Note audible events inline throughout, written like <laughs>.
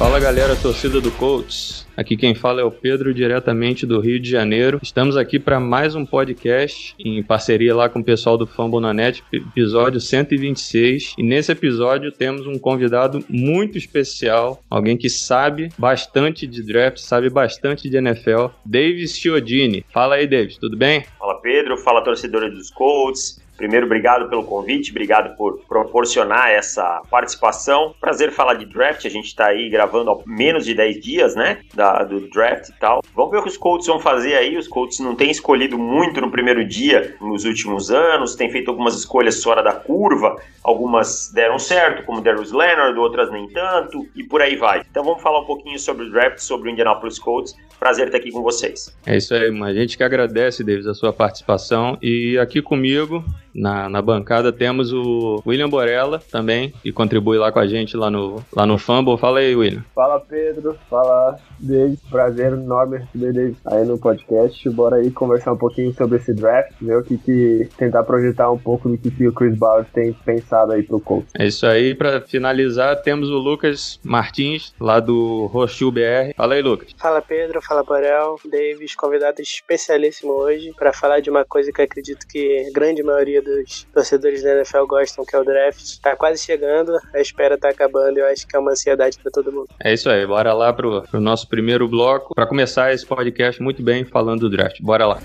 Fala galera, torcida do Colts. Aqui quem fala é o Pedro, diretamente do Rio de Janeiro. Estamos aqui para mais um podcast em parceria lá com o pessoal do Fambonanet, episódio 126. E nesse episódio temos um convidado muito especial, alguém que sabe bastante de draft, sabe bastante de NFL, Davis Chiodini. Fala aí, Davis, tudo bem? Fala, Pedro. Fala, torcedores dos Colts. Primeiro, obrigado pelo convite, obrigado por proporcionar essa participação. Prazer falar de draft, a gente está aí gravando há menos de 10 dias, né, da, do draft e tal. Vamos ver o que os Colts vão fazer aí. Os Colts não têm escolhido muito no primeiro dia nos últimos anos, têm feito algumas escolhas fora da curva, algumas deram certo, como Darius Leonard, outras nem tanto, e por aí vai. Então vamos falar um pouquinho sobre o draft, sobre o Indianapolis Colts. Prazer estar aqui com vocês. É isso aí, a gente que agradece, Davis, a sua participação. E aqui comigo, na, na bancada temos o William Borella também, que contribui lá com a gente lá no, lá no Fumble. Fala aí, William. Fala, Pedro. Fala, David. Prazer enorme receber David aí no podcast. Bora aí conversar um pouquinho sobre esse draft, ver o que, que tentar projetar um pouco do que, que o Chris Ballard tem pensado aí pro Colts. É isso aí. Para finalizar, temos o Lucas Martins, lá do Rochil BR. Fala aí, Lucas. Fala, Pedro. Fala, Borel. Davis, convidado especialíssimo hoje para falar de uma coisa que acredito que a grande maioria maioria dos torcedores da NFL gostam, que é o draft. Tá quase chegando, a espera tá acabando e eu acho que é uma ansiedade para todo mundo. É isso aí, bora lá pro, pro nosso primeiro bloco para começar esse podcast muito bem falando do draft. Bora lá.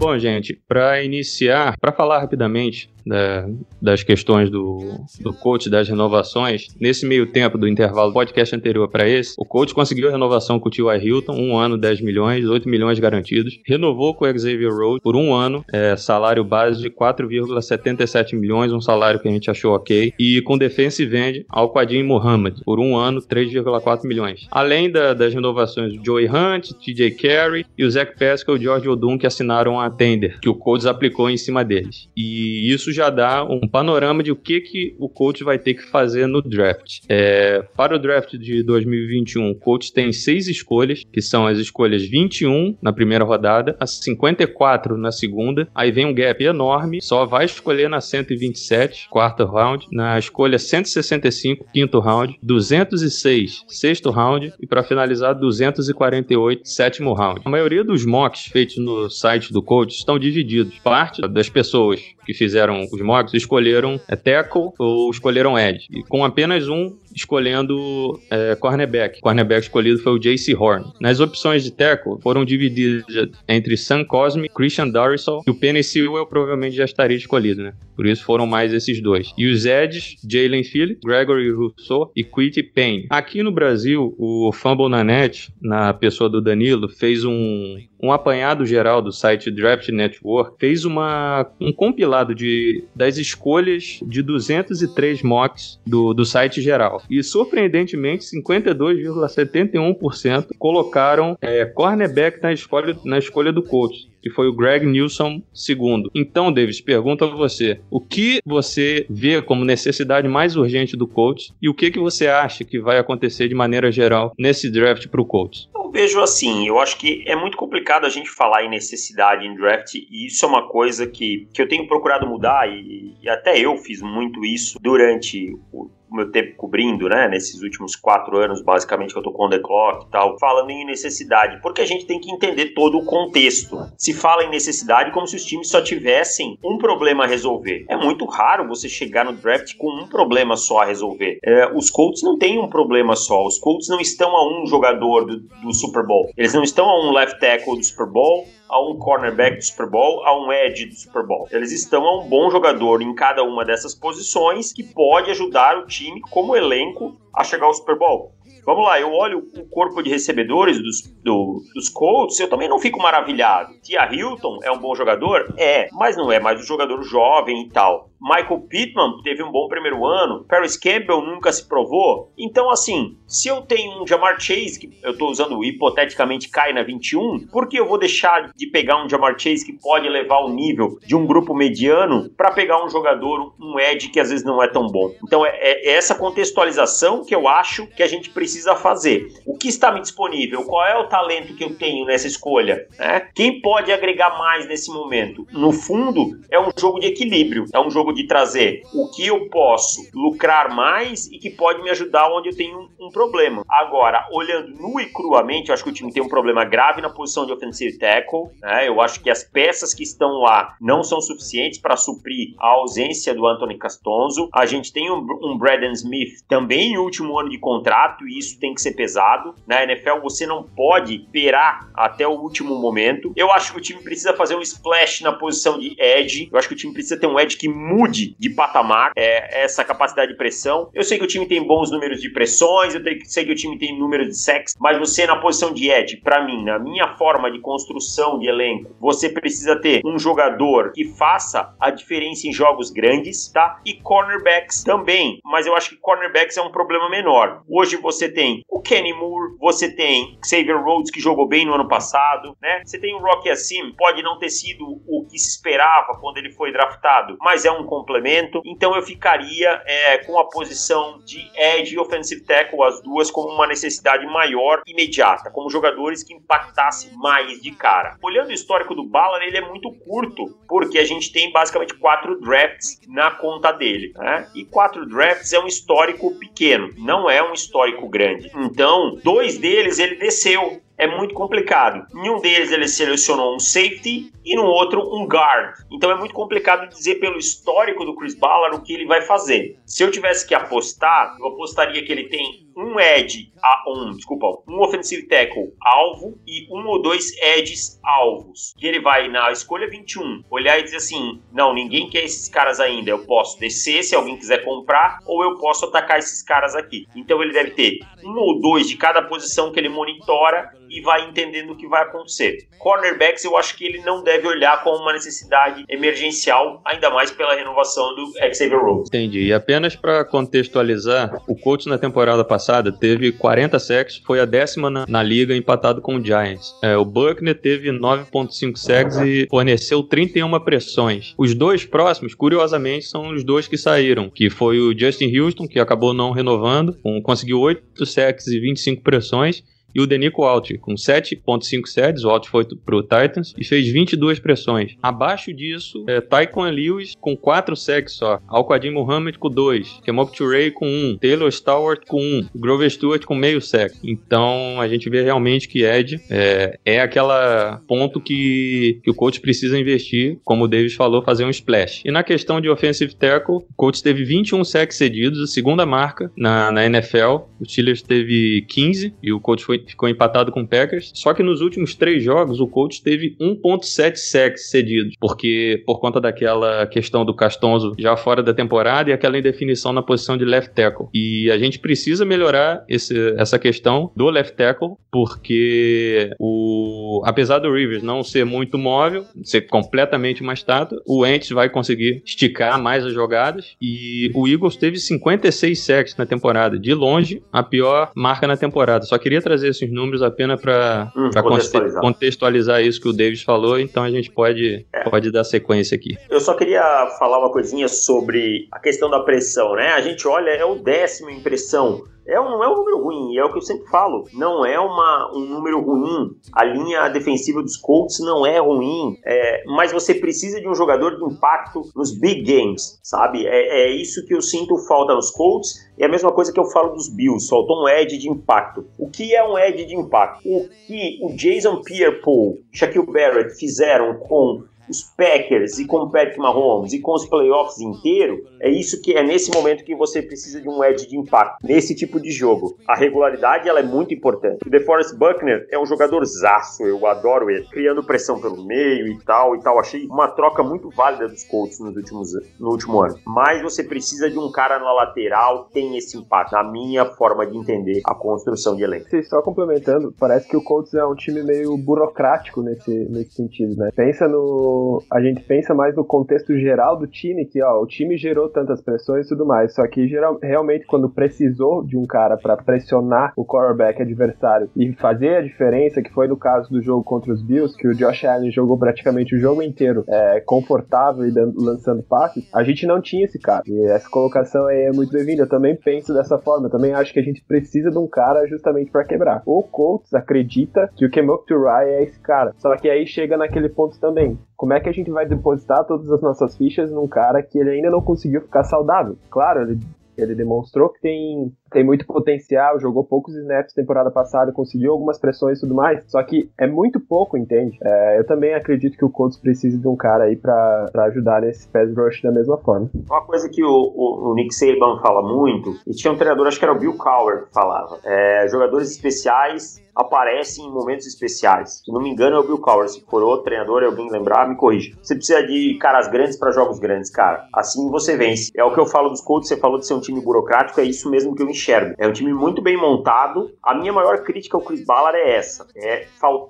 Bom, gente, para iniciar, para falar rapidamente da, das questões do, do coach, das renovações. Nesse meio tempo do intervalo podcast anterior para esse, o coach conseguiu a renovação com o T.Y. Hilton, um ano, 10 milhões, 8 milhões garantidos. Renovou com o Xavier Rhodes por um ano, é, salário base de 4,77 milhões, um salário que a gente achou ok. E com defensive end ao Qadim Muhammad, por um ano, 3,4 milhões. Além da, das renovações do Joey Hunt, TJ Carey e o Zach Pascal e o George Odum, que assinaram a tender, que o Colts aplicou em cima deles. E isso já dá um panorama de o que, que o coach vai ter que fazer no draft. É, para o draft de 2021, o coach tem seis escolhas, que são as escolhas 21 na primeira rodada, as 54 na segunda, aí vem um gap enorme, só vai escolher na 127, quarto round, na escolha 165, quinto round, 206, sexto round e para finalizar 248, sétimo round. A maioria dos mocks feitos no site do coach estão divididos. Parte das pessoas que fizeram os mocks escolheram é, tackle ou escolheram edge. E com apenas um escolhendo é, cornerback. cornerback escolhido foi o J.C. Horn. Nas opções de tackle foram divididas entre Sam Cosme, Christian Darisol e o Penny Sewell provavelmente já estaria escolhido, né? Por isso foram mais esses dois. E os edges, Jalen Phillips, Gregory Rousseau e Quitty Payne. Aqui no Brasil, o Fumble na Net, na pessoa do Danilo, fez um, um apanhado geral do site Draft Network, fez uma, um compilado de, das escolhas de 203 mocks do, do site geral. E surpreendentemente, 52,71% colocaram é, cornerback na escolha, na escolha do coach que foi o Greg Nilsson segundo. Então, Davis, pergunto a você, o que você vê como necessidade mais urgente do coach e o que, que você acha que vai acontecer de maneira geral nesse draft para o coach? Eu vejo assim, eu acho que é muito complicado a gente falar em necessidade em draft e isso é uma coisa que, que eu tenho procurado mudar e, e até eu fiz muito isso durante o o meu tempo cobrindo, né, nesses últimos quatro anos, basicamente, que eu tô com The Clock e tal, falando em necessidade, porque a gente tem que entender todo o contexto. Se fala em necessidade como se os times só tivessem um problema a resolver. É muito raro você chegar no draft com um problema só a resolver. É, os Colts não têm um problema só. Os Colts não estão a um jogador do, do Super Bowl. Eles não estão a um left tackle do Super Bowl, a um cornerback do Super Bowl, a um edge do Super Bowl. Eles estão a um bom jogador em cada uma dessas posições que pode ajudar o time como elenco a chegar ao Super Bowl. Vamos lá, eu olho o corpo de recebedores dos, do, dos Colts, eu também não fico maravilhado. Tia Hilton é um bom jogador? É, mas não é mais um jogador jovem e tal. Michael Pittman teve um bom primeiro ano, Paris Campbell nunca se provou. Então, assim, se eu tenho um Jamar Chase, que eu estou usando hipoteticamente cai na 21, por que eu vou deixar de pegar um Jamar Chase que pode levar o nível de um grupo mediano para pegar um jogador, um edge que às vezes não é tão bom? Então, é, é essa contextualização que eu acho que a gente precisa fazer. O que está me disponível? Qual é o talento que eu tenho nessa escolha? Né? Quem pode agregar mais nesse momento? No fundo, é um jogo de equilíbrio, é um jogo de trazer o que eu posso lucrar mais e que pode me ajudar onde eu tenho um, um problema. Agora, olhando nu e cruamente, eu acho que o time tem um problema grave na posição de offensive tackle. Né? Eu acho que as peças que estão lá não são suficientes para suprir a ausência do Anthony Castonzo. A gente tem um, um Braden Smith também em último ano de contrato e isso tem que ser pesado. Na NFL você não pode esperar até o último momento. Eu acho que o time precisa fazer um splash na posição de edge. Eu acho que o time precisa ter um edge que mude de patamar é, essa capacidade de pressão. Eu sei que o time tem bons números de pressões, eu sei que o time tem número de sacks, mas você na posição de edge, para mim, na minha forma de construção de elenco, você precisa ter um jogador que faça a diferença em jogos grandes, tá? E cornerbacks também, mas eu acho que cornerbacks é um problema menor. Hoje você tem o Kenny Moore, você tem Xavier Rhodes que jogou bem no ano passado, né? Você tem o Rocky Assim, pode não ter sido o que se esperava quando ele foi draftado, mas é um complemento. Então eu ficaria é, com a posição de edge e offensive tackle, as duas, como uma necessidade maior imediata, como jogadores que impactassem mais de cara. Olhando o histórico do Ballard, ele é muito curto, porque a gente tem basicamente quatro drafts na conta dele, né? E quatro drafts é um histórico pequeno, não é um histórico grande. Então, dois deles ele desceu é muito complicado. Em um deles ele selecionou um safety e no outro um guard. Então é muito complicado dizer pelo histórico do Chris Ballard o que ele vai fazer. Se eu tivesse que apostar, eu apostaria que ele tem um edge, um, desculpa, um offensive tackle alvo e um ou dois edges alvos. E ele vai na escolha 21 olhar e dizer assim: não, ninguém quer esses caras ainda. Eu posso descer se alguém quiser comprar, ou eu posso atacar esses caras aqui. Então ele deve ter um ou dois de cada posição que ele monitora e vai entendendo o que vai acontecer. Cornerbacks, eu acho que ele não deve olhar como uma necessidade emergencial, ainda mais pela renovação do Xavier Rhodes. Entendi. E apenas para contextualizar, o coach na temporada passada teve 40 sacks, foi a décima na, na liga, empatado com o Giants. É, o Buckner teve 9.5 sacks e forneceu 31 pressões. Os dois próximos, curiosamente, são os dois que saíram, que foi o Justin Houston, que acabou não renovando, com, conseguiu 8 sacks e 25 pressões, e o Denico Alt, com 7.5 sets, o Alt foi pro Titans e fez 22 pressões. Abaixo disso, é, Tyquan Lewis com 4 sacks só, Al-Qadim Muhammad com 2, Kemok Turei com 1, Taylor Stewart com 1, Grover Stewart com meio sack. Então a gente vê realmente que Ed é, é aquela ponto que, que o coach precisa investir, como o Davis falou, fazer um splash. E na questão de offensive tackle, o coach teve 21 sacks cedidos, a segunda marca na, na NFL. O Steelers teve 15 e o coach foi ficou empatado com o Packers. Só que nos últimos três jogos, o Colts teve 1.7 sacks cedidos, porque por conta daquela questão do Castonzo já fora da temporada e aquela indefinição na posição de left tackle. E a gente precisa melhorar esse, essa questão do left tackle, porque o apesar do Rivers não ser muito móvel, ser completamente uma estátua, o Ents vai conseguir esticar mais as jogadas e o Eagles teve 56 sacks na temporada, de longe a pior marca na temporada. Só queria trazer esses números apenas para hum, contextualizar. contextualizar. isso que o Davis falou, então a gente pode, é. pode dar sequência aqui. Eu só queria falar uma coisinha sobre a questão da pressão, né? A gente olha, é o décimo em pressão é não é um número ruim, é o que eu sempre falo. Não é uma, um número ruim. A linha defensiva dos Colts não é ruim, é, mas você precisa de um jogador de impacto nos big games, sabe? É, é isso que eu sinto falta nos Colts. É a mesma coisa que eu falo dos Bills, soltou um edge de impacto. O que é um edge de impacto? O que o Jason Pierre-Paul, Shaquille Barrett fizeram com os Packers e com o Patrick Mahomes e com os playoffs inteiro, é isso que é nesse momento que você precisa de um edge de impacto, nesse tipo de jogo. A regularidade ela é muito importante. O DeForest Buckner é um jogador zaço, eu adoro ele, criando pressão pelo meio e tal e tal. Achei uma troca muito válida dos Colts nos últimos, no último ano. Mas você precisa de um cara na lateral que tem esse impacto, na minha forma de entender a construção de elenco. Só complementando, parece que o Colts é um time meio burocrático nesse, nesse sentido, né? Pensa no a gente pensa mais no contexto geral do time, que ó, o time gerou tantas pressões e tudo mais, só que geral, realmente quando precisou de um cara para pressionar o quarterback adversário e fazer a diferença, que foi no caso do jogo contra os Bills, que o Josh Allen jogou praticamente o jogo inteiro é, confortável e dando, lançando passes, a gente não tinha esse cara. E essa colocação aí é muito bem-vinda. Eu também penso dessa forma. Eu também acho que a gente precisa de um cara justamente para quebrar. O Colts acredita que o Kemok Turai é esse cara. Só que aí chega naquele ponto também. Como é que a gente vai depositar todas as nossas fichas num cara que ele ainda não conseguiu ficar saudável? Claro, ele ele demonstrou que tem tem muito potencial, jogou poucos snaps temporada passada, conseguiu algumas pressões e tudo mais, só que é muito pouco, entende? É, eu também acredito que o Colts precisa de um cara aí para ajudar nesse pass rush da mesma forma. Uma coisa que o, o, o, Nick Saban fala muito, e tinha um treinador, acho que era o Bill Cowher que falava, é, jogadores especiais aparecem em momentos especiais. Se não me engano, é o Bill Cowher. Se for outro treinador, alguém lembrar, me corrija. Você precisa de caras grandes para jogos grandes, cara. Assim você vence. É o que eu falo dos Colts, você falou de ser um time burocrático, é isso mesmo que eu enxergo. É um time muito bem montado. A minha maior crítica ao Chris Ballard é essa. É,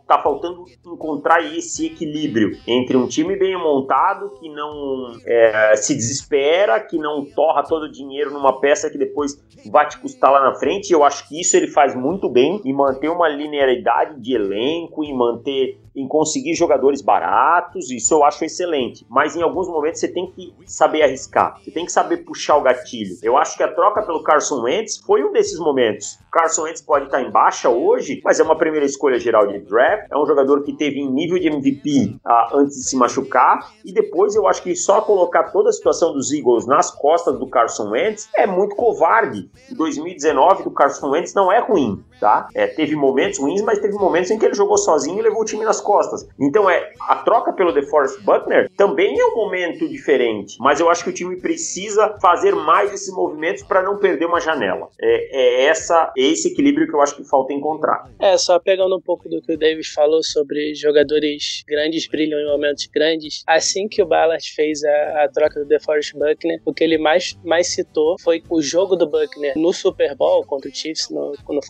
tá faltando encontrar esse equilíbrio entre um time bem montado, que não é, se desespera, que não torra todo o dinheiro numa peça que depois vai te custar lá na frente. Eu acho que isso ele faz muito bem e manter uma linearidade de elenco, em manter em conseguir jogadores baratos, isso eu acho excelente. Mas em alguns momentos você tem que saber arriscar, você tem que saber puxar o gatilho. Eu acho que a troca pelo Carson Wentz foi um desses momentos. Carson Wentz pode estar em baixa hoje, mas é uma primeira escolha geral de draft, é um jogador que teve em nível de MVP ah, antes de se machucar, e depois eu acho que só colocar toda a situação dos Eagles nas costas do Carson Wentz é muito covarde. Em 2019 do Carson Wentz não é ruim, tá? É, teve momentos ruins, mas teve momentos em que ele jogou sozinho e levou o time nas costas. Então é a troca pelo DeForest Buckner também é um momento diferente, mas eu acho que o time precisa fazer mais esses movimentos para não perder uma janela. É, é essa é esse equilíbrio que eu acho que falta encontrar. É só pegando um pouco do que o Davis falou sobre jogadores grandes brilham em momentos grandes. Assim que o Ballard fez a, a troca do DeForest Buckner, o que ele mais mais citou foi o jogo do Buckner no Super Bowl contra o Chiefs, no, no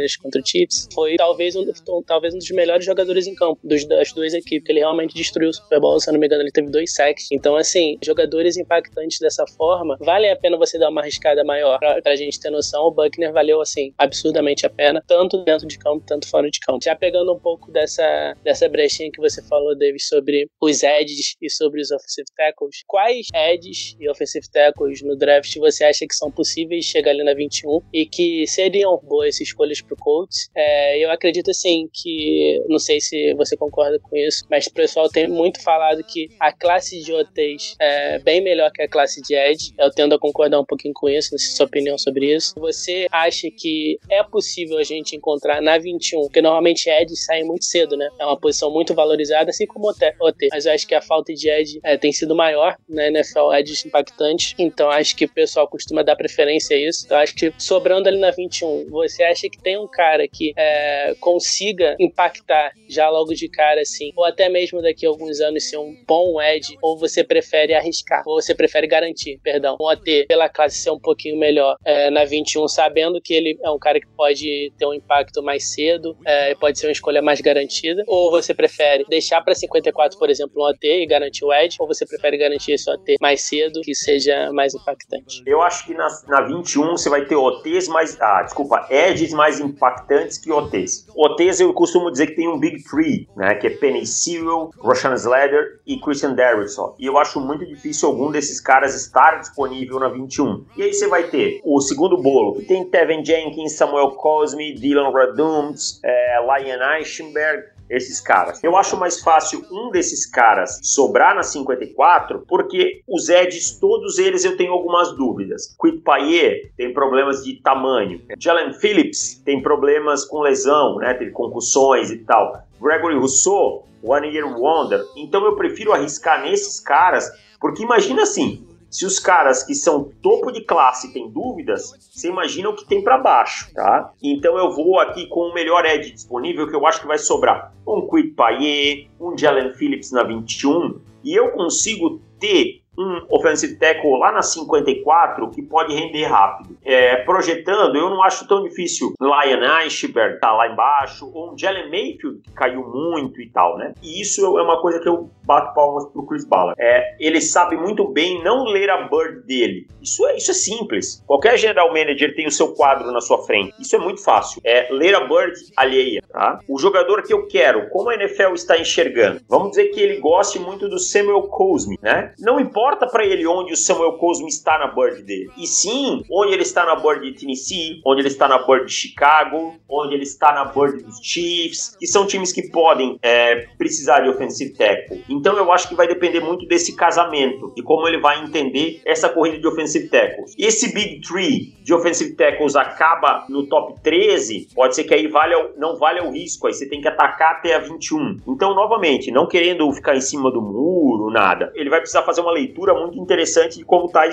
49ers contra o Chiefs, foi talvez um, talvez um dos melhores jogadores em campo dos, das duas equipes, ele realmente destruiu o Super Bowl, se eu não me engano, ele teve dois sacks. Então, assim, jogadores impactantes dessa forma, vale a pena você dar uma arriscada maior pra, pra gente ter noção. O Buckner valeu, assim, absurdamente a pena, tanto dentro de campo, tanto fora de campo. Já pegando um pouco dessa, dessa brechinha que você falou, David, sobre os edges e sobre os offensive tackles, quais edges e offensive tackles no draft você acha que são possíveis chegar ali na 21 e que seriam boas escolhas pro Colts? É, eu acredito, assim, que, não sei se você concorda com isso, mas o pessoal tem muito falado que a classe de OTs é bem melhor que a classe de Edge. Eu tendo a concordar um pouquinho com isso, não sei sua opinião sobre isso. Você acha que é possível a gente encontrar na 21, porque normalmente Edge sai muito cedo, né? É uma posição muito valorizada, assim como OT. Mas eu acho que a falta de Edge é, tem sido maior na NFL, Edge impactante. Então acho que o pessoal costuma dar preferência a isso. Eu acho que sobrando ali na 21, você acha que tem um cara que é, consiga impactar já logo de cara, assim, ou até mesmo daqui a alguns anos ser um bom Edge, ou você prefere arriscar, ou você prefere garantir, perdão, um OT pela classe ser um pouquinho melhor é, na 21, sabendo que ele é um cara que pode ter um impacto mais cedo, é, pode ser uma escolha mais garantida, ou você prefere deixar para 54, por exemplo, um OT e garantir o Edge, ou você prefere garantir esse OT mais cedo, que seja mais impactante? Eu acho que na, na 21 você vai ter OTs mais, ah, desculpa, Edges mais impactantes que OTs. OTs eu costumo dizer que tem um Big Three, né, que é Penny Sewell, Roshan Slater e Christian Derrickson. E eu acho muito difícil algum desses caras estar disponível na 21. E aí você vai ter o segundo bolo, que tem Tevin Jenkins, Samuel Cosme, Dylan Radumts, é, Lion Eichenberg, esses caras. Eu acho mais fácil um desses caras sobrar na 54, porque os Eds, todos eles eu tenho algumas dúvidas. Quit Payet tem problemas de tamanho. Jalen Phillips tem problemas com lesão, né? Teve concussões e tal. Gregory Rousseau, One Year Wonder. Então eu prefiro arriscar nesses caras, porque imagina assim, se os caras que são topo de classe têm dúvidas, você imagina o que tem para baixo, tá? Então eu vou aqui com o melhor edge disponível que eu acho que vai sobrar. Um Quid Payet, um Jalen Phillips na 21, e eu consigo ter um offensive tackle lá na 54 que pode render rápido. É, projetando, eu não acho tão difícil Lion Eichberg tá lá embaixo, ou um Jalen Mayfield que caiu muito e tal, né? E isso é uma coisa que eu bato palmas pro Chris Ballard. É, ele sabe muito bem não ler a bird dele. Isso é, isso é simples. Qualquer general manager tem o seu quadro na sua frente. Isso é muito fácil. É ler a bird alheia, tá? O jogador que eu quero, como a NFL está enxergando? Vamos dizer que ele goste muito do Samuel Cosme, né? Não importa para ele onde o Samuel Cosme está na bird dele. E sim, onde ele está na bird de Tennessee, onde ele está na bird de Chicago, onde ele está na bird dos Chiefs, que são times que podem é, precisar de offensive tackle. Então eu acho que vai depender muito desse casamento, de como ele vai entender essa corrida de offensive tackles. Esse Big Tree de offensive tackles acaba no top 13, pode ser que aí valha, não valha o risco, aí você tem que atacar até a 21. Então, novamente, não querendo ficar em cima do muro, nada, ele vai precisar fazer uma leitura muito interessante de como está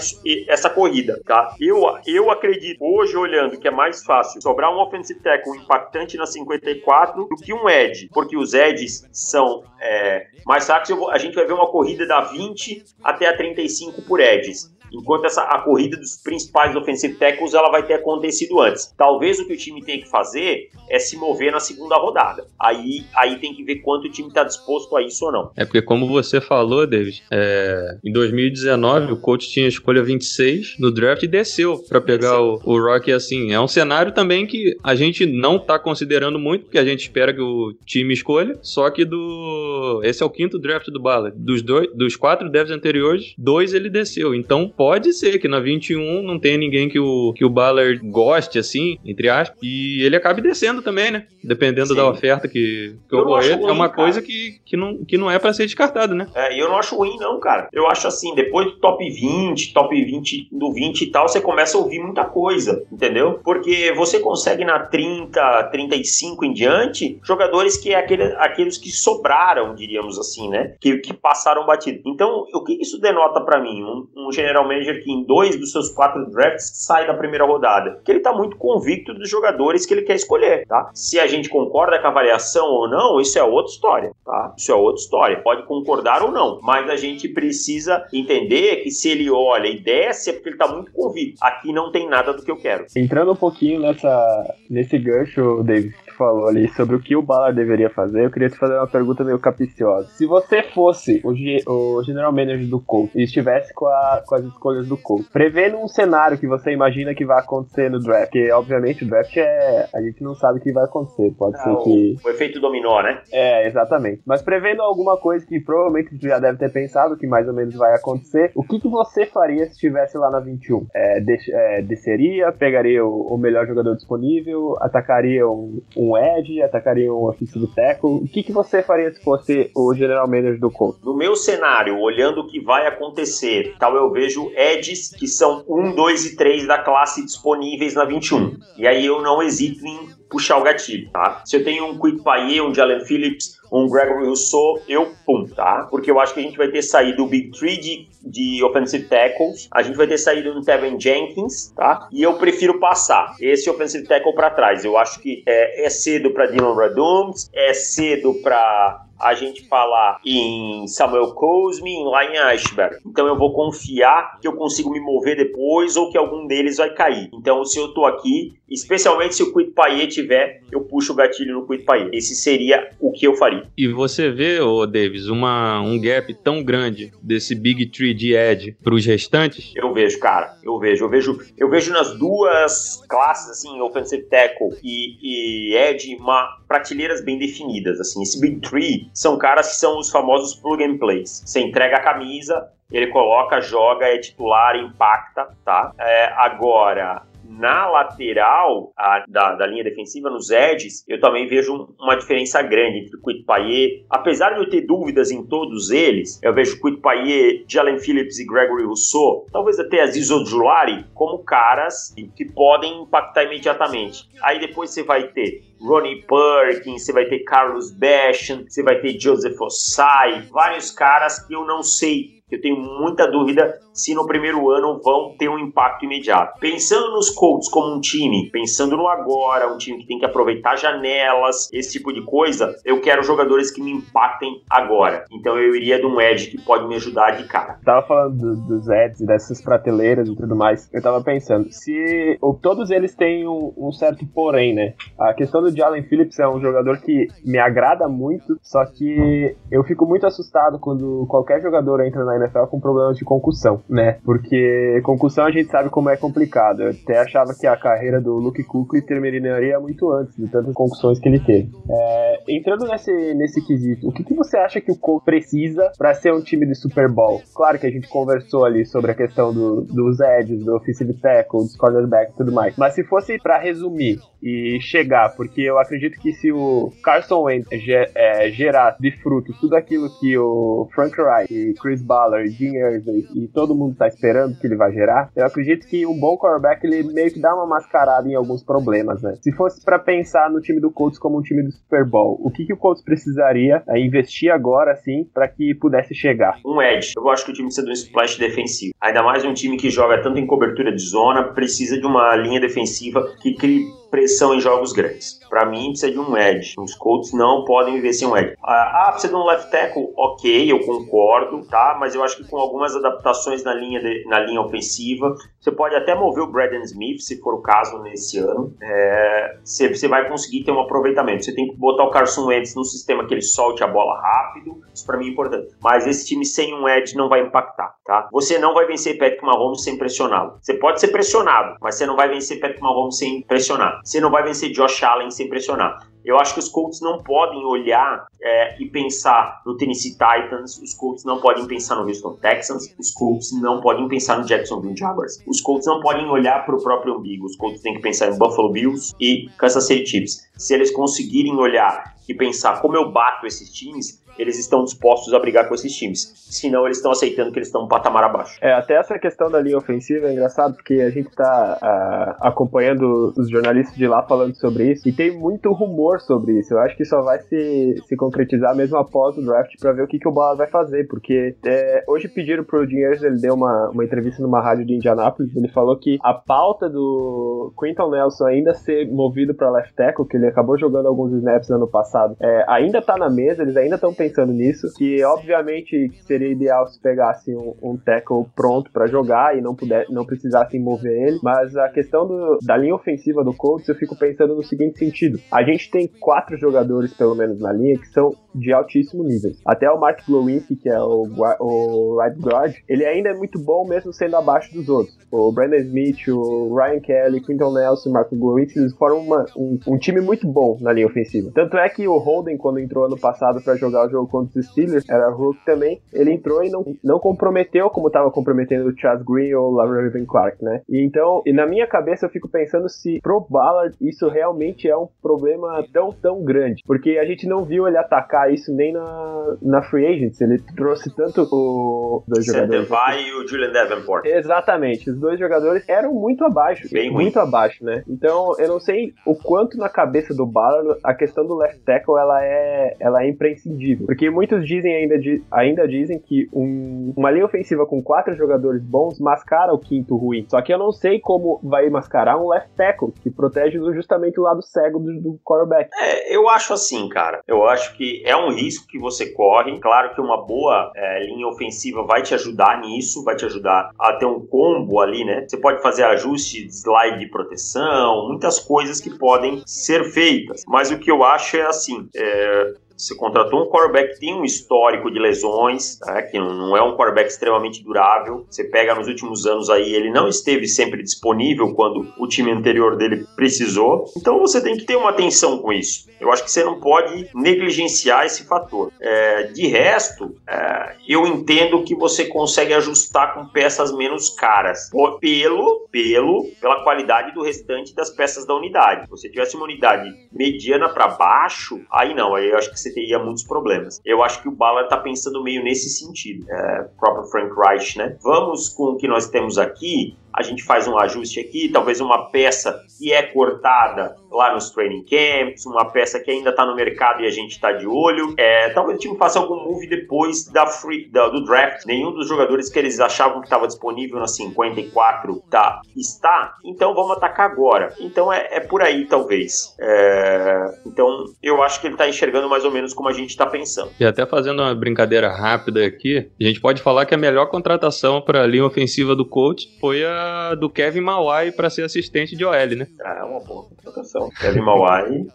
essa corrida, tá? Eu, eu acredito, hoje olhando, que é mais fácil sobrar um offensive tackle impactante na 54 do que um edge, porque os edges são é, mais fracos, a gente vai ver uma corrida da 20 até a 35 por edges enquanto essa, a corrida dos principais offensive tackles ela vai ter acontecido antes. Talvez o que o time tem que fazer é se mover na segunda rodada. Aí, aí tem que ver quanto o time está disposto a isso ou não. É porque, como você falou, David, é, em 2019 o coach tinha a escolha 26 no draft e desceu para pegar o, o Rock. Assim, é um cenário também que a gente não está considerando muito, porque a gente espera que o time escolha. Só que do. Esse é o quinto draft do Ballard. Dos, dois, dos quatro drafts anteriores, dois ele desceu. Então pode ser que na 21 não tenha ninguém que o, que o Ballard goste, assim, entre aspas, e ele acabe descendo também, né? Dependendo Sim. da oferta que, que ocorrer. É uma coisa que, que, não, que não é para ser descartada, né? É, e eu não acho ruim, não, cara. Eu acho assim, depois do top 20, top 20, do 20 e tal, você começa a ouvir muita coisa, entendeu? Porque você consegue na 30, 35 em diante, jogadores que é aquele, aqueles que sobraram, diríamos assim, né? Que, que passaram batido. Então, o que isso denota para mim? Um, um general manager que em dois dos seus quatro drafts sai da primeira rodada. Que ele tá muito convicto dos jogadores que ele quer escolher, tá? Se a gente concorda com a avaliação ou não, isso é outra história, tá? Isso é outra história. Pode concordar ou não, mas a gente precisa entender que se ele olha e desce é porque ele tá muito convicto. Aqui não tem nada do que eu quero. Entrando um pouquinho nessa, nesse gancho, David, falou ali sobre o que o Ballard deveria fazer, eu queria te fazer uma pergunta meio capiciosa. Se você fosse o, o general manager do Colts e estivesse com, a, com as escolhas do Colts, prevendo um cenário que você imagina que vai acontecer no draft, porque obviamente o draft é. a gente não sabe o que vai acontecer, pode ah, ser que. O efeito dominó, né? É, exatamente. Mas prevendo alguma coisa que provavelmente você já deve ter pensado que mais ou menos vai acontecer, o que, que você faria se estivesse lá na 21? É, é, desceria, pegaria o, o melhor jogador disponível, atacaria um, um um edge, atacaria um offensive tackle. O que, que você faria se fosse o general manager do Colts? No meu cenário, olhando o que vai acontecer, tal eu vejo edges que são 1, 2 e 3 da classe disponíveis na 21. E aí eu não hesito em puxar o gatilho, tá? Se eu tenho um Quick Paye, um Jalen Phillips, um Gregory Rousseau, eu pum, tá? Porque eu acho que a gente vai ter saído o Big Three de, de offensive tackles, a gente vai ter saído um Tevin Jenkins, tá? E eu prefiro passar esse offensive tackle para trás. Eu acho que é, é cedo para Dylan Radomes, é cedo para a gente falar em Samuel Cosme, em Ryan Ashberg. Então eu vou confiar que eu consigo me mover depois ou que algum deles vai cair. Então se eu tô aqui, especialmente se o Quid Payet tiver, eu puxo o gatilho no Quid Payet. Esse seria o que eu faria. E você vê, ô Davis, uma, um gap tão grande desse Big Tree de Edge para os restantes? Eu vejo, cara. Eu vejo. Eu vejo, eu vejo nas duas classes, assim, Offensive Tackle e, e Edge, uma prateleiras bem definidas. Assim, esse Big Tree são caras que são os famosos plug and plays. Você entrega a camisa, ele coloca, joga, é titular, impacta, tá? É, agora, na lateral a, da, da, linha defensiva, nos edges, eu também vejo uma diferença grande entre o Quit. Apesar de eu ter dúvidas em todos eles, eu vejo Quit Payet, Jalen Phillips e Gregory Rousseau, talvez até Aziz Ojulari, como caras que podem impactar imediatamente. Aí depois você vai ter Ronnie Perkins, você vai ter Carlos Basham, você vai ter Joseph Osai, vários caras que eu não sei Eu tenho muita dúvida se no primeiro ano vão ter um impacto imediato. Pensando nos Colts como um time, pensando no agora, um time que tem que aproveitar janelas, esse tipo de coisa, eu quero jogadores que me impactem agora. Então eu iria de um Edge que pode me ajudar de cara. Tava falando do, dos Eds, dessas prateleiras e tudo mais. Eu tava pensando, se ou, todos eles têm um, um, certo porém, né? A questão do Jalen Phillips é um jogador que me agrada muito, só que eu fico muito assustado quando qualquer jogador entra na NFL com problemas de concussão, né? Porque concussão a gente sabe como é complicado. Eu até achava que a carreira do Luke Kuechly terminaria muito antes de tantas concussões que ele teve. É, entrando nesse, nesse quesito, o que, que você acha que o Colts precisa para ser um time de Super Bowl? Claro que a gente conversou ali sobre a questão do, dos edges, do offensive tackle, dos cornerbacks e tudo mais. Mas se fosse para resumir e chegar, porque eu acredito que se o Carson Wentz é, gerar de frutos tudo aquilo que o Frank Wright, e Chris Ballard, Irsay e todo mundo tá esperando que ele vai gerar, eu acredito que um bom quarterback ele meio que dá uma mascarada em alguns problemas, né? Se fosse para pensar no time do Colts como um time do Super Bowl, o que, que o Colts precisaria é, investir agora, assim, para que pudesse chegar? Um edge. Eu acho que o time precisa de um splash defensivo. Ainda mais um time que joga tanto em cobertura de zona, precisa de uma linha defensiva que crie pressão em jogos grandes. Para mim, precisa de um edge. Os Colts não podem viver sem um edge. Ah, precisa de um left tackle? Ok, eu concordo, tá? Mas eu acho que com algumas adaptações na linha, de, na linha ofensiva, você pode até mover o Braden Smith, se for o caso, nesse ano. É, você, você vai conseguir ter um aproveitamento. Você tem que botar o Carson Wentz no sistema que ele solte a bola rápido. Isso para mim é importante. Mas esse time sem um edge não vai impactar, tá? Você não vai vencer Patrick Mahomes sem pressioná-lo. Você pode ser pressionado, mas você não vai vencer Patrick Mahomes sem pressionar. Você não vai vencer Josh Allen sem pressionar. Eu acho que os Colts não podem olhar é, e pensar no Tennessee Titans, os Colts não podem pensar no Houston Texans, os Colts não podem pensar no Jacksonville Jaguars. Os Colts não podem olhar para o próprio umbigo, os Colts têm que pensar em Buffalo Bills e Kansas City Chiefs. Se eles conseguirem olhar e pensar como eu bato esses times, eles estão dispostos a brigar com esses times. Senão, eles estão aceitando que eles estão um patamar abaixo. É, até essa questão da linha ofensiva é engraçado, porque a gente está uh, acompanhando os jornalistas de lá falando sobre isso, e tem muito rumor sobre isso. Eu acho que só vai se, se concretizar mesmo após o draft para ver o que, que o Bala vai fazer, porque é, hoje pediram pro Dinheiros, ele deu uma, uma entrevista numa rádio de Indianápolis, ele falou que a pauta do Quinton Nelson ainda ser movido para left tackle, que ele acabou jogando alguns snaps ano passado, é, ainda tá na mesa, eles ainda estão pensando pensando nisso, que obviamente seria ideal se pegasse um, um tackle pronto para jogar e não puder, não precisassem mover ele, mas a questão do, da linha ofensiva do Colts, eu fico pensando no seguinte sentido: a gente tem quatro jogadores pelo menos na linha que são de altíssimo nível. Até o Mark Glowinski, que é o, o right guard, ele ainda é muito bom mesmo sendo abaixo dos outros. O Brandon Smith, o Ryan Kelly, Quinton Nelson, Mark Glowinski, eles foram uma, um, um time muito bom na linha ofensiva. Tanto é que o Holden, quando entrou ano passado para jogar o jogo contra os Steelers, era Hulk também, ele entrou e não, não comprometeu como estava comprometendo o Chaz Green ou o Laverne Clark, né? E então, e na minha cabeça eu fico pensando se pro Ballard isso realmente é um problema tão, tão grande, porque a gente não viu ele atacar isso nem na, na Free Agents, ele trouxe tanto o dois jogadores. Vai e o Julian Davenport. Exatamente, os dois jogadores eram muito abaixo, Bem muito ruim. abaixo, né? Então, eu não sei o quanto na cabeça do Ballard a questão do left tackle ela é, ela é imprescindível, porque muitos dizem ainda, ainda dizem que um, uma linha ofensiva com quatro jogadores bons mascara o quinto ruim. Só que eu não sei como vai mascarar um left tackle, que protege justamente o lado cego do, do quarterback. É, eu acho assim, cara. Eu acho que é um risco que você corre. Claro que uma boa é, linha ofensiva vai te ajudar nisso, vai te ajudar a ter um combo ali, né? Você pode fazer ajuste de slide de proteção, muitas coisas que podem ser feitas. Mas o que eu acho é assim: é, você contratou um quarterback que tem um histórico de lesões, tá? que não é um quarterback extremamente durável. Você pega nos últimos anos aí, ele não esteve sempre disponível quando o time anterior dele precisou. Então você tem que ter uma atenção com isso. Eu acho que você não pode negligenciar esse fator. É, de resto, é, eu entendo que você consegue ajustar com peças menos caras, pelo, pelo, pela qualidade do restante das peças da unidade. Se você tivesse uma unidade mediana para baixo, aí não, aí eu acho que você teria muitos problemas. Eu acho que o Ballard está pensando meio nesse sentido, é, próprio Frank Reich, né? Vamos com o que nós temos aqui, a gente faz um ajuste aqui, talvez uma peça que é cortada lá nos training camps, uma peça que ainda está no mercado e a gente está de olho. É, talvez o time faça algum move depois da free, da, do draft. Nenhum dos jogadores que eles achavam que estava disponível na 54 tá, está. Então vamos atacar agora. Então é, é por aí, talvez. É, então eu acho que ele está enxergando mais ou menos como a gente está pensando. E até fazendo uma brincadeira rápida aqui, a gente pode falar que a melhor contratação para a linha ofensiva do coach foi a do Kevin Mawai para ser assistente de OL, né? Ah, é uma boa contratação. Kevin Mawai,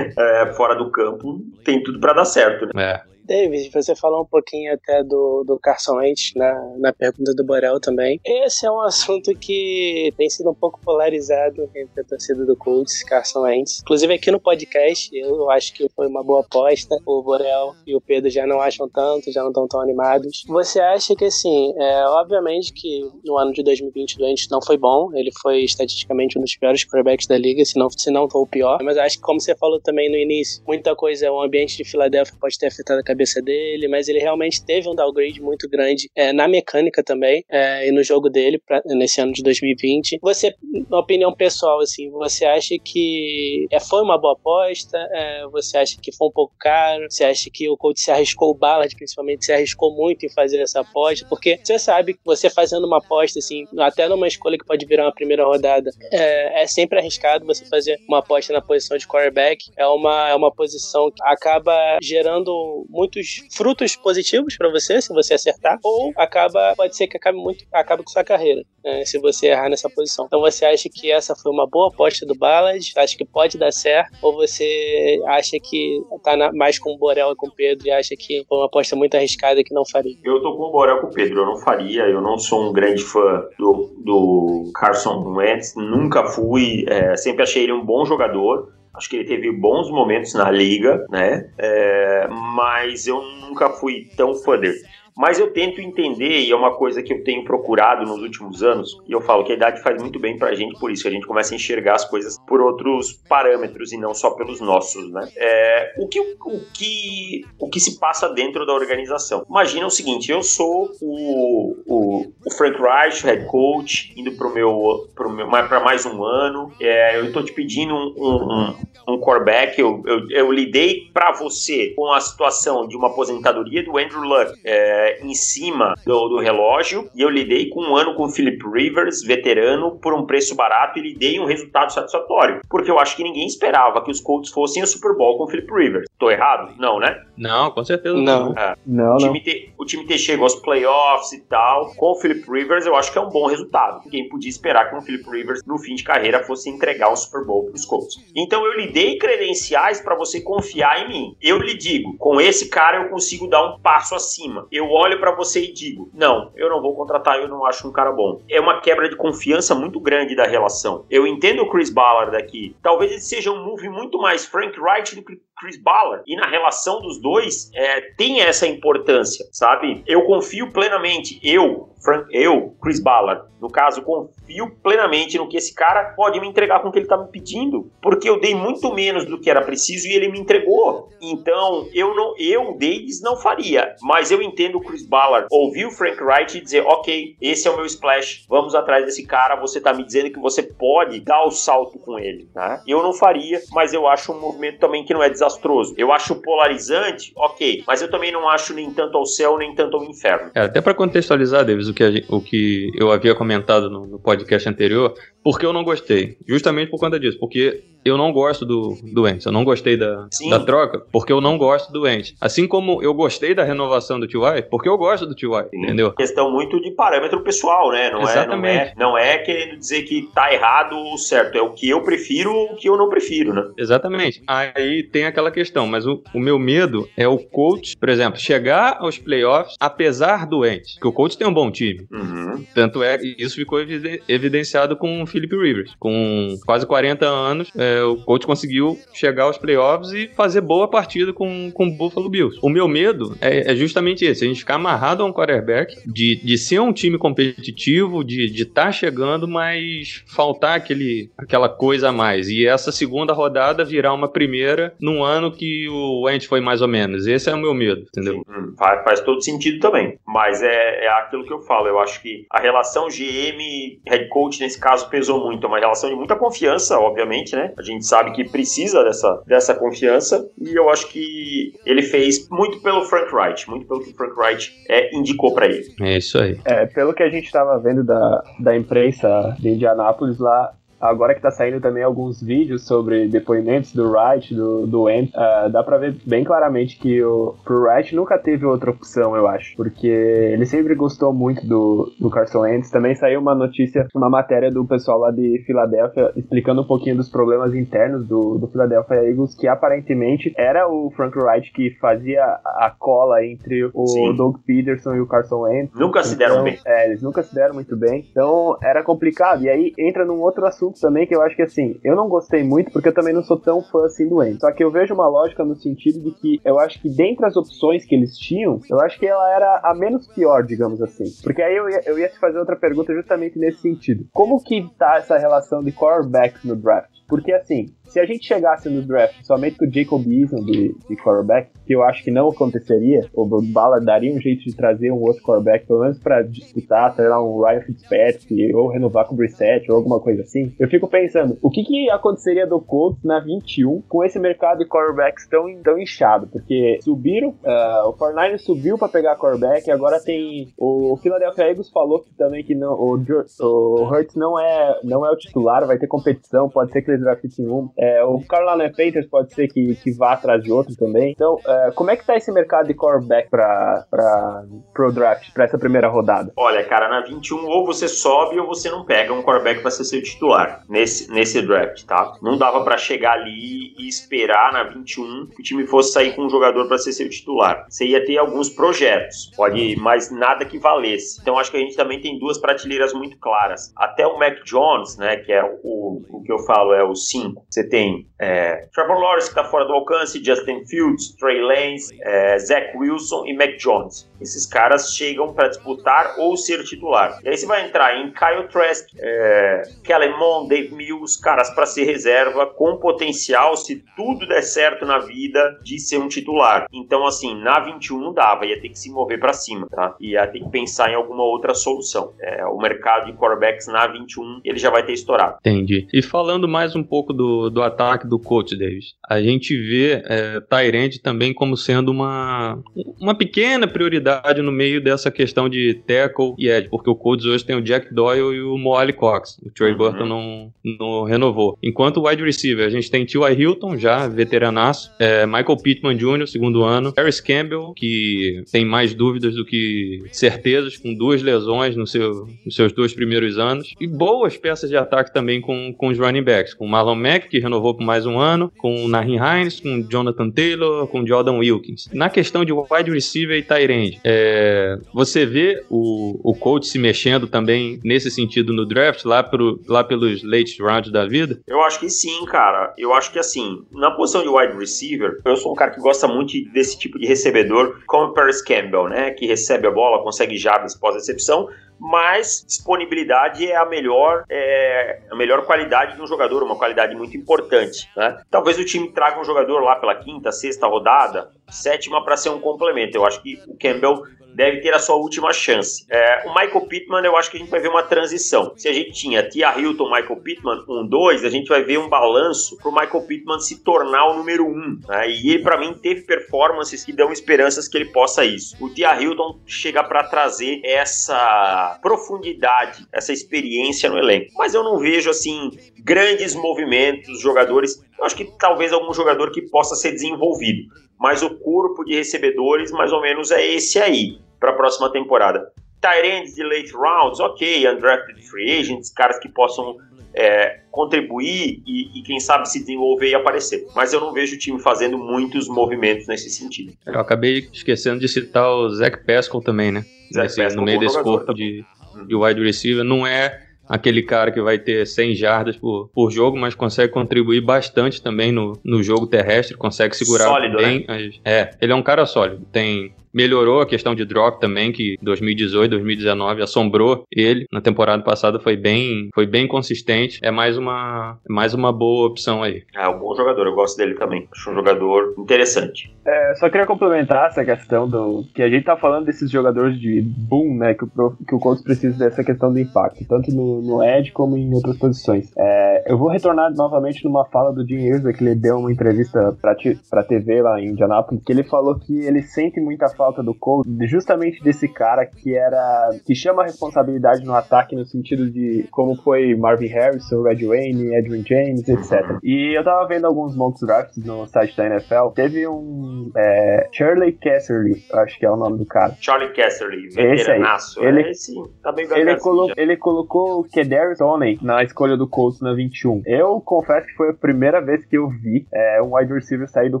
é, fora do campo, tem tudo para dar certo, né? É. David, você falou um pouquinho até do, do Carson Wentz na, na pergunta do Borel também. Esse é um assunto que tem sido um pouco polarizado entre a torcida do Colts, Carson Wentz. Inclusive aqui no podcast, eu acho que foi uma boa aposta. O Borel e o Pedro já não acham tanto, já não estão tão animados. Você acha que, assim, é, obviamente que no ano de 2020 o Wentz não foi bom, ele foi estatisticamente um dos piores quarterbacks da liga, se não, se não foi o pior. Mas acho que, como você falou também no início, muita coisa, o ambiente de Filadélfia pode ter afetado a cabeça dele, mas ele realmente teve um downgrade muito grande é, na mecânica também é, e no jogo dele pra, nesse ano de 2020. Você, na opinião pessoal, assim, você acha que é, foi uma boa aposta? É, você acha que foi um pouco caro? Você acha que o coach se arriscou, o Ballard principalmente, se arriscou muito em fazer essa aposta? Porque você sabe que você fazendo uma aposta, assim, até numa escolha que pode virar uma primeira rodada, é, é sempre arriscado você fazer uma aposta na posição de quarterback. É uma, é uma posição que acaba gerando muitos frutos positivos para você se você acertar, ou acaba pode ser que acabe muito acabe com sua carreira né, se você errar nessa posição. Então você acha que essa foi uma boa aposta do Ballard? Acha que pode dar certo? Ou você acha que tá na, mais com o Borel e com o Pedro e acha que foi uma aposta muito arriscada que não faria? Eu tô com o Borel e com o Pedro, eu não faria. Eu não sou um grande fã do, do Carson Wentz, nunca fui. É, sempre achei ele um bom jogador. Acho que ele teve bons momentos na liga, né? É, mas eu nunca fui tão fã dele. Mas eu tento entender, e é uma coisa que eu tenho procurado nos últimos anos, e eu falo que a idade faz muito bem pra gente, por isso a gente começa a enxergar as coisas por outros parâmetros e não só pelos nossos, né? É, o, que, o, que, o que se passa dentro da organização? Imagina o seguinte, eu sou o, o, o Frank Reich, head coach, indo pro meu, pro meu, pra mais um ano, é, eu tô te pedindo um, um, um, quarterback, eu, eu, eu lidei para você com a situação de uma aposentadoria do Andrew Luck, é, em cima do, do, relógio e eu lidei com um ano com o Philip Rivers, veterano, por um preço barato e lidei um resultado satisfatório. Porque eu acho que ninguém esperava que os Colts fossem o Super Bowl com o Philip Rivers. Tô errado? Não, né? Não, com certeza não. É. Não, o, time não. ter, o time ter chegado aos playoffs e tal, com o Philip Rivers, eu acho que é um bom resultado. Ninguém podia esperar que o Philip Rivers, no fim de carreira, fosse entregar o Super Bowl para os Colts. Então eu lhe dei credenciais para você confiar em mim. Eu lhe digo, com esse cara eu consigo dar um passo acima. Eu olho para você e digo: não, eu não vou contratar, eu não acho um cara bom. É uma quebra de confiança muito grande da relação. Eu entendo o Chris Ballard aqui. Talvez ele seja um move muito mais Frank Wright do que Chris Ballard. E na relação dos dois, é, tem essa importância, sabe? Eu confio plenamente, eu, Frank, eu, Chris Ballard, no caso, confio plenamente no que esse cara pode me entregar com o que ele tá me pedindo, porque eu dei muito menos do que era preciso e ele me entregou. Então, eu não, eu, Davis, não faria, mas eu entendo o Chris Ballard ouvir o Frank Wright e dizer, ok, esse é o meu splash, vamos atrás desse cara, você tá me dizendo que você pode dar o salto com ele, né? Eu não faria, mas eu acho um movimento também que não é desastroso. Eu acho polarizante, ok, mas eu também não acho nem tanto ao céu, nem tanto ao inferno. É, até para contextualizar, Davis, o que, o que eu havia comentado no, no podcast anterior, porque eu não gostei. Justamente por conta disso, porque eu não gosto do, do Ents. Eu não gostei da, da troca, porque eu não gosto do Ents. Assim como eu gostei da renovação do T.Y., porque eu gosto do T.Y., entendeu? Questão muito de parâmetro pessoal, né? Não Exatamente. É, não, é, não é querendo dizer que tá errado ou certo. É o que eu prefiro ou o que eu não prefiro, né? Exatamente. Aí tem aquela questão, mas o, o meu medo é o coach, por exemplo, chegar aos playoffs apesar do Ents. Que o coach tem um bom time. Uhum. Tanto é que isso ficou evidenciado com o Philip Rivers. Com quase 40 anos, é, o coach conseguiu chegar aos playoffs e fazer boa partida com, com o Buffalo Bills. O meu medo é, é justamente esse: a gente ficar amarrado a um quarterback, de, de ser um time competitivo, de estar tá chegando, mas faltar aquele, aquela coisa a mais. E essa segunda rodada virar uma primeira num ano que o Ant foi mais ou menos. Esse é o meu medo, entendeu? Hum, faz, faz, todo sentido também. Mas é, é aquilo que eu falo. Eu acho que a relação GM-head coach nesse caso pesou muito. É uma relação de muita confiança, obviamente, né? A gente sabe que precisa dessa, dessa confiança e eu acho que ele fez muito pelo Frank Wright, muito pelo que o Frank Wright é, indicou para ele. É isso aí. É, pelo que a gente estava vendo da, da imprensa de Indianápolis lá, Agora que tá saindo também alguns vídeos sobre depoimentos do Wright, do, do Ant, uh, dá pra ver bem claramente que o pro Wright nunca teve outra opção, eu acho. Porque ele sempre gostou muito do, do Carson Wentz. Também saiu uma notícia, uma matéria do pessoal lá de Filadélfia explicando um pouquinho dos problemas internos do, do Philadelphia Eagles, que aparentemente era o Frank Wright que fazia a cola entre o Sim. Doug Peterson e o Carson Wentz. Nunca então, se deram bem. É, eles nunca se deram muito bem. Então era complicado. E aí entra num outro assunto assunto também que eu acho que assim, eu não gostei muito porque eu também não sou tão fã assim do Wentz. Só que eu vejo uma lógica no sentido de que eu acho que dentre as opções que eles tinham, eu acho que ela era a menos pior, digamos assim. Porque aí eu ia, eu ia te fazer outra pergunta justamente nesse sentido. Como que tá essa relação de quarterbacks no draft? Porque assim, se a gente chegasse no draft somente com o Jacob Eason de, de quarterback, que eu acho que não aconteceria, o Ballard daria um jeito de trazer um outro quarterback, pelo menos para disputar, sei lá, um Ryan Fitzpatrick, ou renovar com o Brissett, ou alguma coisa assim, eu fico pensando, o que, que aconteceria do Colts na 21 com esse mercado de quarterbacks tão, tão inchado? Porque subiram, uh, o 49 subiu para pegar quarterback, agora tem o Philadelphia Eagles falou que também que não, o, o Hurts não é, não é o titular, vai ter competição, pode ser que eles draftem um. É, o Carolina Panthers pode ser que, que vá atrás de outro também. Então, é, como é que tá esse mercado de quarterback para para pro draft, para essa primeira rodada? Olha, cara, na 21 ou você sobe ou você não pega um quarterback para ser seu titular nesse, nesse draft, tá? Não dava para chegar ali e esperar na 21 que o time fosse sair com um jogador para ser seu titular. Você ia ter alguns projetos, pode, mas nada que valesse. Então acho que a gente também tem duas prateleiras muito claras. Até o Mac Jones, né, que é o, o que eu falo é o 5. Você tem é, Trevor Lawrence, que está fora do alcance, Justin Fields, Trey Lance, é, Zach Wilson e Mac Jones. Esses caras chegam para disputar ou ser titular. E aí você vai entrar em Kyle Trask, é, Kellen Mond, Dave Mills, caras para ser reserva, com potencial, se tudo der certo na vida, de ser um titular. Então, assim, na 21 não dava, ia ter que se mover para cima, tá? Ia ter que pensar em alguma outra solução. É, o mercado de quarterbacks na 21, ele já vai ter estourado. Entendi. E falando mais um pouco do, do ataque do coach, Davis, a gente vê é, Tyrande também como sendo uma, uma pequena prioridade no meio dessa questão de tackle e edge, porque o Colts hoje tem o Jack Doyle e o Moali Cox. O Trey uhum. Burton não, não renovou. Enquanto o wide receiver, a gente tem T.Y. Hilton, já veteranaço, é, Michael Pittman Jr., segundo ano, Harris Campbell, que tem mais dúvidas do que certezas, com duas lesões no seu, nos seus dois primeiros anos, e boas peças de ataque também com, com os running backs, com Marlon Mack, que renovou por mais um ano, com o Nahin Hines, com o Jonathan Taylor, com o Jordan Wilkins. Na questão de wide receiver e tight end, é, você vê o, o coach se mexendo também nesse sentido no draft, lá, pro, lá pelos late rounds da vida? Eu acho que sim, cara. Eu acho que assim, na posição de wide receiver, eu sou um cara que gosta muito desse tipo de recebedor, como Paris Campbell, né? Que recebe a bola, consegue jardas pós-recepção, mas disponibilidade é a melhor, é, a melhor qualidade de um jogador, uma qualidade muito importante. Né? Talvez o time traga um jogador lá pela quinta, sexta rodada, sétima para ser um complemento. Eu acho que o Campbell deve ter a sua última chance. É, o Michael Pittman, eu acho que a gente vai ver uma transição. Se a gente tinha Tia Hilton, Michael Pittman, 1, um, 2, a gente vai ver um balanço para o Michael Pittman se tornar o número 1. Um, né? E ele, para mim, teve performances que dão esperanças que ele possa isso. O Tia Hilton chega para trazer essa profundidade, essa experiência no elenco. Mas eu não vejo, assim, grandes movimentos, jogadores. Eu acho que talvez algum jogador que possa ser desenvolvido mas o corpo de recebedores mais ou menos é esse aí para a próxima temporada. Tyrands de late rounds, ok, undrafted free agents, caras que possam é, contribuir e, e, quem sabe se desenvolver e aparecer. Mas eu não vejo o time fazendo muitos movimentos nesse sentido. Eu acabei esquecendo de citar o Zach Pascal também, né? Nesse, no meio desse corpo de, de wide receiver. Não é aquele cara que vai ter 100 jardas por, por jogo, mas consegue contribuir bastante também no, no jogo terrestre, consegue segurar sólido, bem. Né? É, ele é um cara sólido. Tem melhorou a questão de drop também, que 2018, 2019 assombrou ele. Na temporada passada foi bem, foi bem consistente. É mais uma, mais uma boa opção aí. É um bom jogador, eu gosto dele também. Acho um jogador interessante. É, só queria complementar essa questão do que a gente tá falando desses jogadores de boom, né, que o, que o Colts precisa dessa questão do impacto, tanto no, no edge como em outras posições. É, É, eu vou retornar novamente numa fala do Jim Irza, que ele deu uma entrevista pra, pra TV lá em Indianapolis, que ele falou que ele sente muita falta do Cole, justamente desse cara que era. que chama a responsabilidade no ataque no sentido de como foi Marvin Harrison, Red Wayne, Edwin James, etc. E eu tava vendo alguns mock drafts no site da NFL. Teve um é, Shirley Casserly, acho que é o nome do cara. Charlie Casserly, veteranaço. Ele, é, esse, tá bem ele, colo ele colocou o Kedar Tony na escolha do Colts na 21. Eu confesso que foi a primeira vez que eu vi é, um wide receiver sair do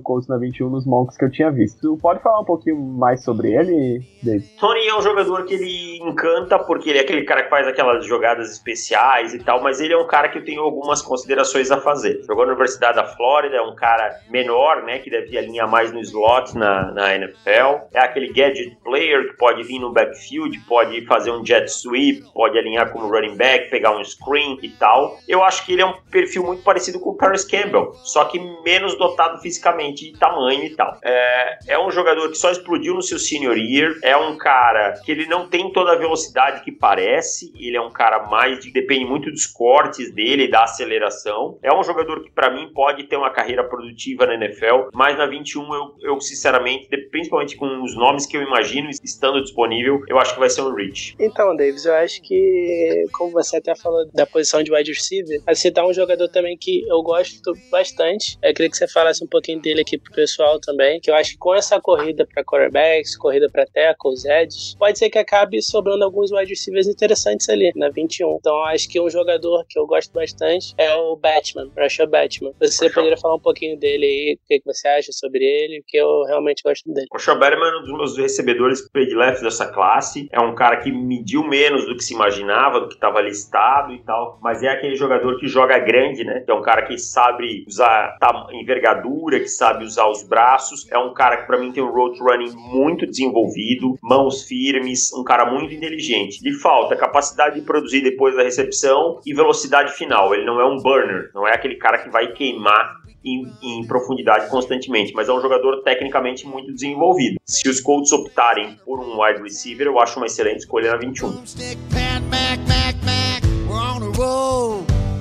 Colts na 21 nos mocks que eu tinha visto. Tu pode falar um pouquinho mais sobre ele, David? Tony é um jogador que ele encanta porque ele é aquele cara que faz aquelas jogadas especiais e tal, mas ele é um cara que eu tenho algumas considerações a fazer. Jogou na Universidade da Flórida, é um cara menor, né, que deve alinhar mais no slot na, na NFL. É aquele gadget player que pode vir no backfield, pode fazer um jet sweep, pode alinhar como running back, pegar um screen e tal. Eu acho que ele é um perfil muito parecido com o Paris Campbell, só que menos dotado fisicamente de tamanho e tal. É, é um jogador que só explodiu no seu senior year, é um cara que ele não tem toda a velocidade que parece, ele é um cara mais de, depende muito dos cortes dele, da aceleração. É um jogador que para mim pode ter uma carreira produtiva na NFL, mas na 21 eu, eu sinceramente, principalmente com os nomes que eu imagino estando disponível, eu acho que vai ser um Rich. Então, Davis, eu acho que, como você até falou da posição de wide receiver, assim, tá um jogador também que eu gosto bastante. Eu queria que você falasse um pouquinho dele aqui pro pessoal também, que eu acho que com essa corrida para quarterbacks, corrida para tackles, edges, pode ser que acabe sobrando alguns wide receivers interessantes ali na 21. Então, acho que um jogador que eu gosto bastante é o Batman, Rashad Batman. Você poderia falar um pouquinho dele aí, o que, que você acha sobre ele, que eu realmente gosto dele. O Rashad Batman é um dos meus recebedores prediletos dessa classe. É um cara que mediu menos do que se imaginava, do que estava listado e tal, mas é aquele jogador que joga grande, né? É um cara que sabe usar envergadura, que sabe usar os braços. É um cara que para mim tem um road running muito desenvolvido, mãos firmes, um cara muito inteligente. Lhe falta capacidade de produzir depois da recepção e velocidade final. Ele não é um burner, não é aquele cara que vai queimar em, em, profundidade constantemente, mas é um jogador tecnicamente muito desenvolvido. Se os Colts optarem por um wide receiver, eu acho uma excelente escolha na 21.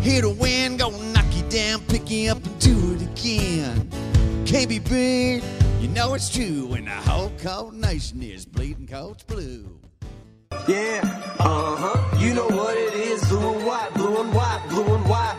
Here to win, gonna knock you down, pick you up and do it again. KB Big, you know it's true when the whole cold nation is bleeding cold blue. Yeah, uh huh. You know what it is, blue and white, blue and white, blue and white.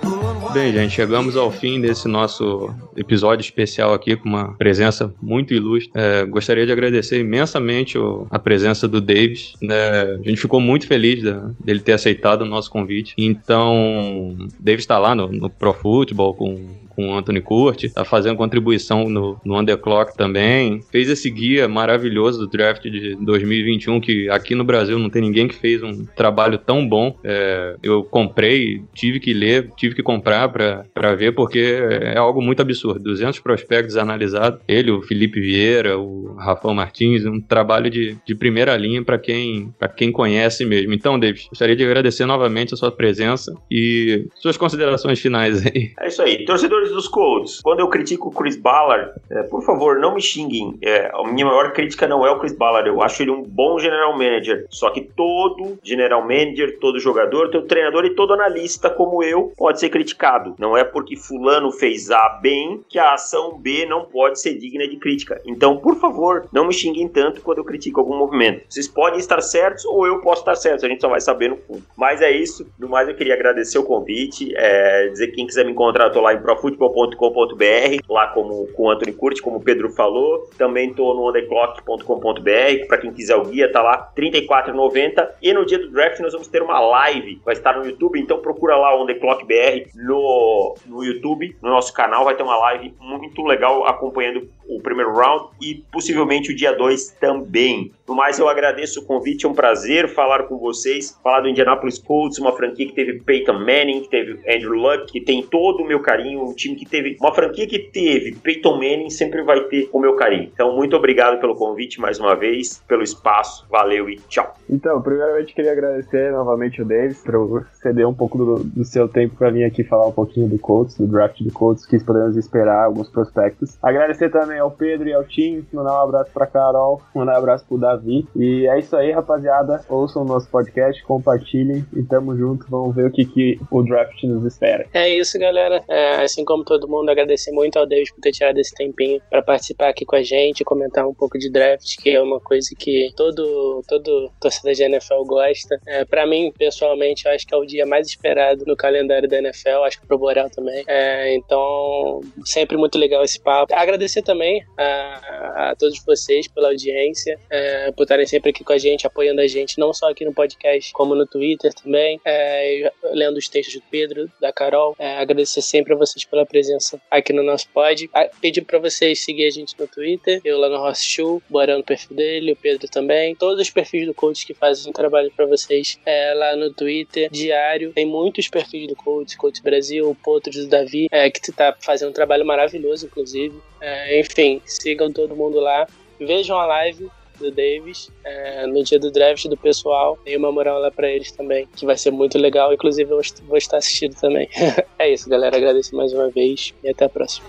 Bem, gente, chegamos ao fim desse nosso episódio especial aqui com uma presença muito ilustre. É, gostaria de agradecer imensamente o, a presença do Davis. Né? A gente ficou muito feliz da, dele ter aceitado o nosso convite. Então, Davis está lá no, no Pro Football com com o Anthony Curti, tá fazendo contribuição no, no Underclock também. Fez esse guia maravilhoso do draft de 2021, que aqui no Brasil não tem ninguém que fez um trabalho tão bom. É, eu comprei, tive que ler, tive que comprar para ver, porque é algo muito absurdo. 200 prospectos analisados, ele, o Felipe Vieira, o Rafael Martins, um trabalho de, de primeira linha para quem, quem conhece mesmo. Então, David, gostaria de agradecer novamente a sua presença e suas considerações finais aí. É isso aí. Torcedor dos Colts, quando eu critico o Chris Ballard, é, por favor, não me xinguem. É, a minha maior crítica não é o Chris Ballard. Eu acho ele um bom general manager. Só que todo general manager, todo jogador, todo treinador e todo analista como eu pode ser criticado. Não é porque fulano fez A bem que a ação B não pode ser digna de crítica. Então, por favor, não me xinguem tanto quando eu critico algum movimento. Vocês podem estar certos ou eu posso estar certo. A gente só vai saber no fundo. Mas é isso. No mais, eu queria agradecer o convite. É, dizer que quem quiser me encontrar, eu tô lá em Profut football.com.br, lá como com o Anthony Curti, como o Pedro falou. Também estou no ontheclock.com.br, para quem quiser o guia, tá lá, R$34,90. E no dia do draft nós vamos ter uma live, vai estar no YouTube, então procura lá o On The Clock BR no, no YouTube, no nosso canal, vai ter uma live muito legal acompanhando o primeiro round e possivelmente o dia 2 também. No mais, eu agradeço o convite, é um prazer falar com vocês, falar do Indianapolis Colts, uma franquia que teve Peyton Manning, que teve Andrew Luck, que tem todo o meu carinho, um time que teve, uma franquia que teve Peyton Manning sempre vai ter o meu carinho. Então, muito obrigado pelo convite mais uma vez, pelo espaço. Valeu e tchau. Então, primeiramente queria agradecer novamente o Davis por ceder um pouco do, do seu tempo para vir aqui falar um pouquinho do Colts, do draft do Colts, que podemos esperar alguns prospectos. Agradecer também ao Pedro e ao Tim, mandar um abraço para Carol, mandar um abraço pro Davi. E é isso aí, rapaziada. Ouçam o nosso podcast, compartilhem e tamo junto. Vamos ver o que, que o draft nos espera. É isso, galera. É, assim como todo mundo, agradecer muito ao Davis por ter tirado esse tempinho para participar aqui com a gente, comentar um pouco de draft, que é uma coisa que todo, todo torcedor de NFL gosta. É, para mim, pessoalmente, eu acho que é o dia mais esperado no calendário da NFL, acho que pro Borel também. É, então, sempre muito legal esse papo. Agradecer também a, a todos vocês pela audiência, é, por estarem sempre aqui com a gente, apoiando a gente, não só aqui no podcast, como no Twitter também, é, lendo os textos do Pedro, da Carol. É, agradecer sempre a vocês pela presença aqui no nosso pod. Pedir para vocês seguir a gente no Twitter, eu lá no Ross Show, Borel no perfil dele, o Pedro também. Todos os perfis do coach que fazem um trabalho para vocês é, lá no Twitter, diário. Tem muitos perfis do coach, Coach Brasil, o Potro do Davi, é, que está fazendo um trabalho maravilhoso, inclusive. É, enfim, sigam todo mundo lá. Vejam a live do Davis é, no dia do draft do pessoal. Dei uma moral lá pra eles também, que vai ser muito legal. Inclusive, eu vou estar assistindo também. <laughs> é isso, galera. Agradeço mais uma vez e até a próxima.